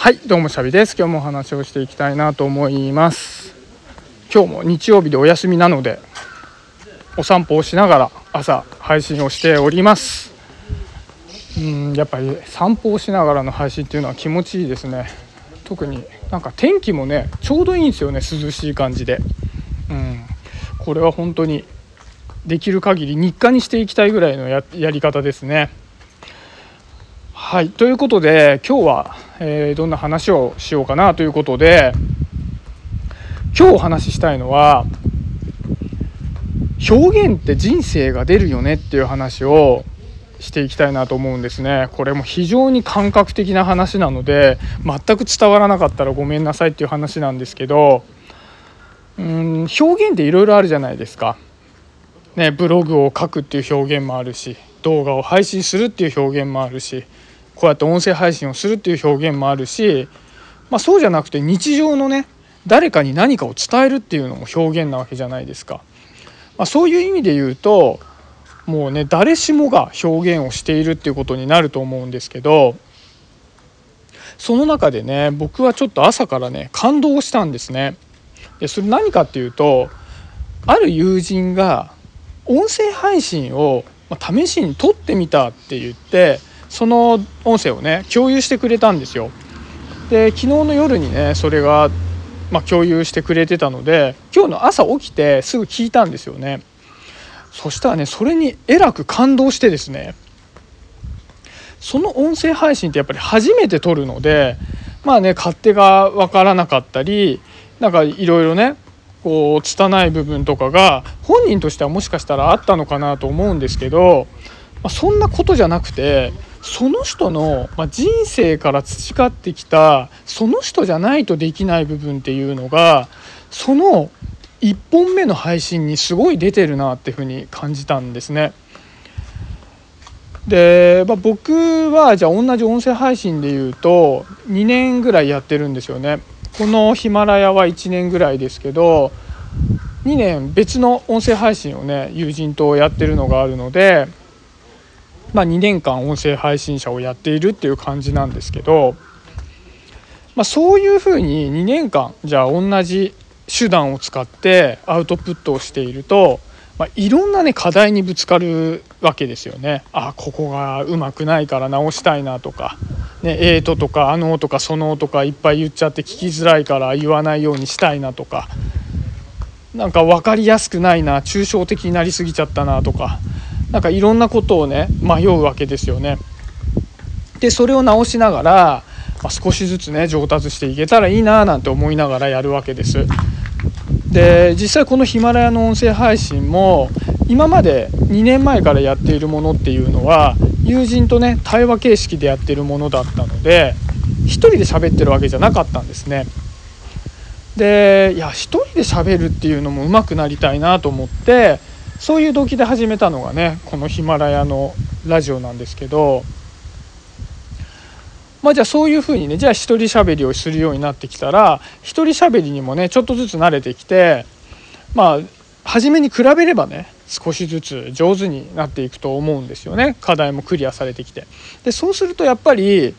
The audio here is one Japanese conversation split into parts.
はいどうもシャビです。今日もお話をしていきたいなと思います。今日も日曜日でお休みなのでお散歩をしながら朝配信をしております。うんやっぱり散歩をしながらの配信っていうのは気持ちいいですね。特になんか天気もねちょうどいいんですよね涼しい感じで。うんこれは本当にできる限り日課にしていきたいぐらいのやり方ですね。はいということで今日は、えー、どんな話をしようかなということで今日お話ししたいのは表現って人生が出るよねっていう話をしていきたいなと思うんですねこれも非常に感覚的な話なので全く伝わらなかったらごめんなさいっていう話なんですけどうん表現っていろいろあるじゃないですか。ね、ブログを書くっていう表現もあるし動画を配信するっていう表現もあるしこうやって音声配信をするっていう表現もあるし、まあ、そうじゃなくて日常のね誰かに何かを伝えるっていうのも表現なわけじゃないですか。まあ、そういう意味で言うともうね誰しもが表現をしているっていうことになると思うんですけどその中でね僕はちょっと朝からね感動したんですね。でそれ何かっていうとある友人が音声配信を試しに撮ってみたって言ってその音声をね共有してくれたんですよ。で昨日の夜にねそれが、まあ、共有してくれてたので今日の朝起きてすぐ聞いたんですよね。そしたらねそれにえらく感動してですねその音声配信ってやっぱり初めて撮るのでまあね勝手が分からなかったりなんかいろいろねこう拙い部分とかが本人としてはもしかしたらあったのかなと思うんですけど、まあ、そんなことじゃなくてその人の、まあ人生から培ってきたその人じゃないとできない部分っていうのがその1本目の配信にすごい出てるなっていうふうに感じたんですね。で、まあ、僕はじゃあ同じ音声配信で言うと2年ぐらいやってるんですよね。このヒマラヤは1年ぐらいですけど2年別の音声配信をね友人とやってるのがあるのでまあ、2年間音声配信者をやっているっていう感じなんですけど、まあ、そういうふうに2年間じゃあ同じ手段を使ってアウトプットをしていると、まあ、いろんなね課題にぶつかるわけですよね。あここがうまくないから直したいなとか、ね、えーととかあのとかそのとかいっぱい言っちゃって聞きづらいから言わないようにしたいなとかなんか分かりやすくないな抽象的になりすぎちゃったなとかなんかいろんなことをね迷うわけですよね。でそれを直しながら、まあ、少しずつね上達していけたらいいななんて思いながらやるわけです。で実際このヒマラヤの音声配信も今まで2年前からやっているものっていうのは友人とね対話形式でやってるものだったので1人で喋ってるわけじゃなかったんですね。でいや1人で喋るっていうのも上手くなりたいなと思ってそういう動機で始めたのがねこのヒマラヤのラジオなんですけどまあじゃあそういうふうにねじゃあ一人喋りをするようになってきたら一人喋りにもねちょっとずつ慣れてきてまあ初めに比べればね少しずつ上手になっていくと思うんですよね課題もクリアされてきて。でそうするとやっぱり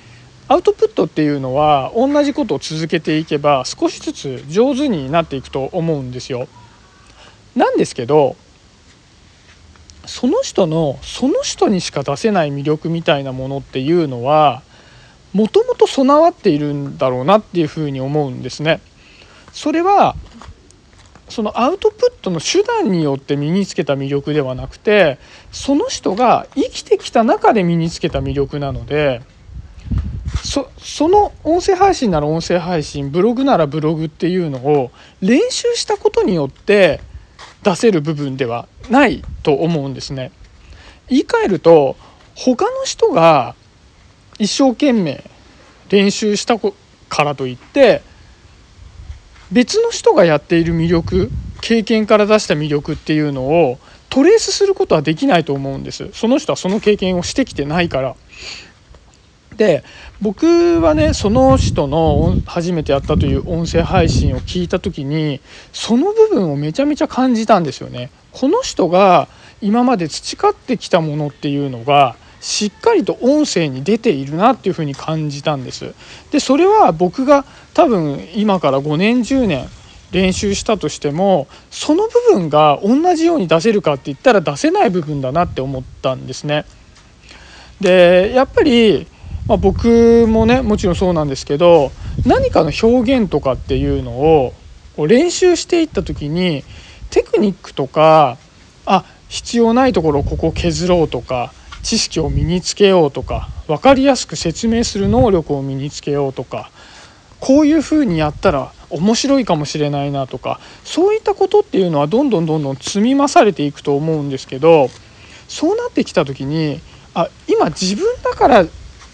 アウトプットっていうのは同じことを続けていけば少しずつ上手になっていくと思うんですよ。なんですけどその人のその人にしか出せない魅力みたいなものっていうのはもともと備わっているんだろうなっていうふうに思うんですね。それはそのアウトプットの手段によって身につけた魅力ではなくてその人が生きてきた中で身につけた魅力なのでそその音声配信なら音声配信ブログならブログっていうのを練習したことによって出せる部分ではないと思うんですね。言い換えると他の人が一生懸命練習したからといって別の人がやっている魅力経験から出した魅力っていうのをトレースすることはできないと思うんですその人はその経験をしてきてないからで僕はねその人の初めてやったという音声配信を聞いた時にその部分をめちゃめちゃ感じたんですよね。この人が今まで培ってきたものっていうのがしっかりと音声に出ているなっていうふうに感じたんです。でそれは僕が多分今から5年10年練習したとしてもその部分が同じように出せるかって言ったら出せない部分だなって思ったんですね。でやっぱり、まあ、僕もねもちろんそうなんですけど何かの表現とかっていうのを練習していった時にテクニックとかあ必要ないところをここ削ろうとか知識を身につけようとか分かりやすく説明する能力を身につけようとかこういうふうにやったら面白いかもしれないなとかそういったことっていうのはどんどんどんどん積み増されていくと思うんですけどそうなってきた時にあ今自分だから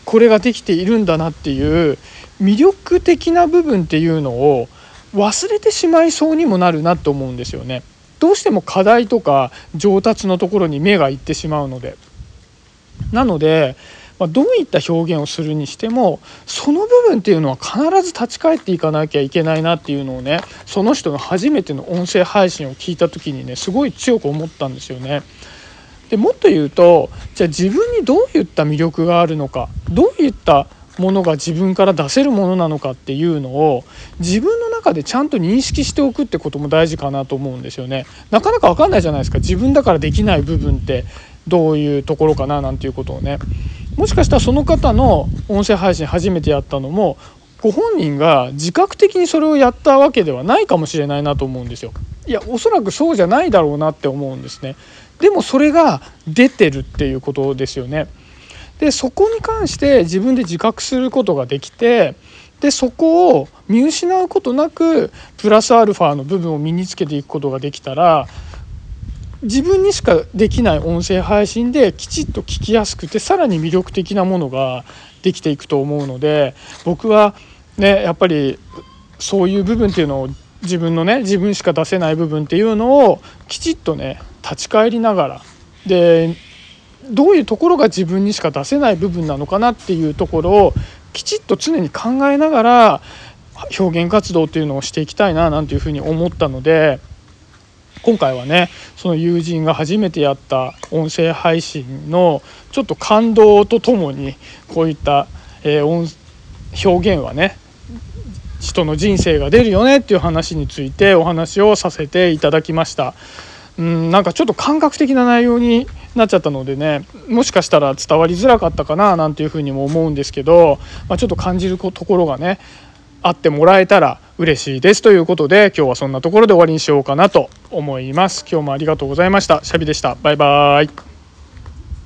これができているんだなっていう魅力的な部分っていうのを忘れてしまいそうにもなるなと思うんですよね。どうしても課題とか上達のところに目がいってしまうので。なのでま、どういった表現をするにしてもその部分っていうのは必ず立ち返っていかなきゃいけないなっていうのをねその人の初めての音声配信を聞いた時にねすごい強く思ったんですよね。でもっと言うとじゃあ自分にどういった魅力があるのかどういったものが自分から出せるものなのかっていうのを自分の中でちゃんと認識しておくってことも大事かなと思うんですよね。なかなか分かんないじゃないですか自分だからできない部分ってどういうところかななんていうことをね。もしかしたらその方の音声配信初めてやったのもご本人が自覚的にそれをやったわけではないかもしれないなと思うんですよ。いやおそらくそうじゃないだろうなって思うんですね。でもそれが出てるっていうことですよね。でそこに関して自分で自覚することができてでそこを見失うことなくプラスアルファの部分を身につけていくことができたら自分にしかできない音声配信できちっと聞きやすくてさらに魅力的なものができていくと思うので僕はねやっぱりそういう部分っていうのを自分のね自分しか出せない部分っていうのをきちっとね立ち返りながらでどういうところが自分にしか出せない部分なのかなっていうところをきちっと常に考えながら表現活動っていうのをしていきたいななんていうふうに思ったので今回はねその友人が初めてやった音声配信のちょっと感動とともにこういった、え音表現はね人の人生が出るよねっていう話についてお話をさせていただきました。うんなんかちょっと感覚的な内容になっちゃったのでねもしかしたら伝わりづらかったかななんていうふうにも思うんですけど、まあ、ちょっと感じるところがねあってもらえたら嬉しいです。ということで今日はそんなところで終わりにしようかなと思います。今日もありがとうございました。シャビでした。バイバーイ。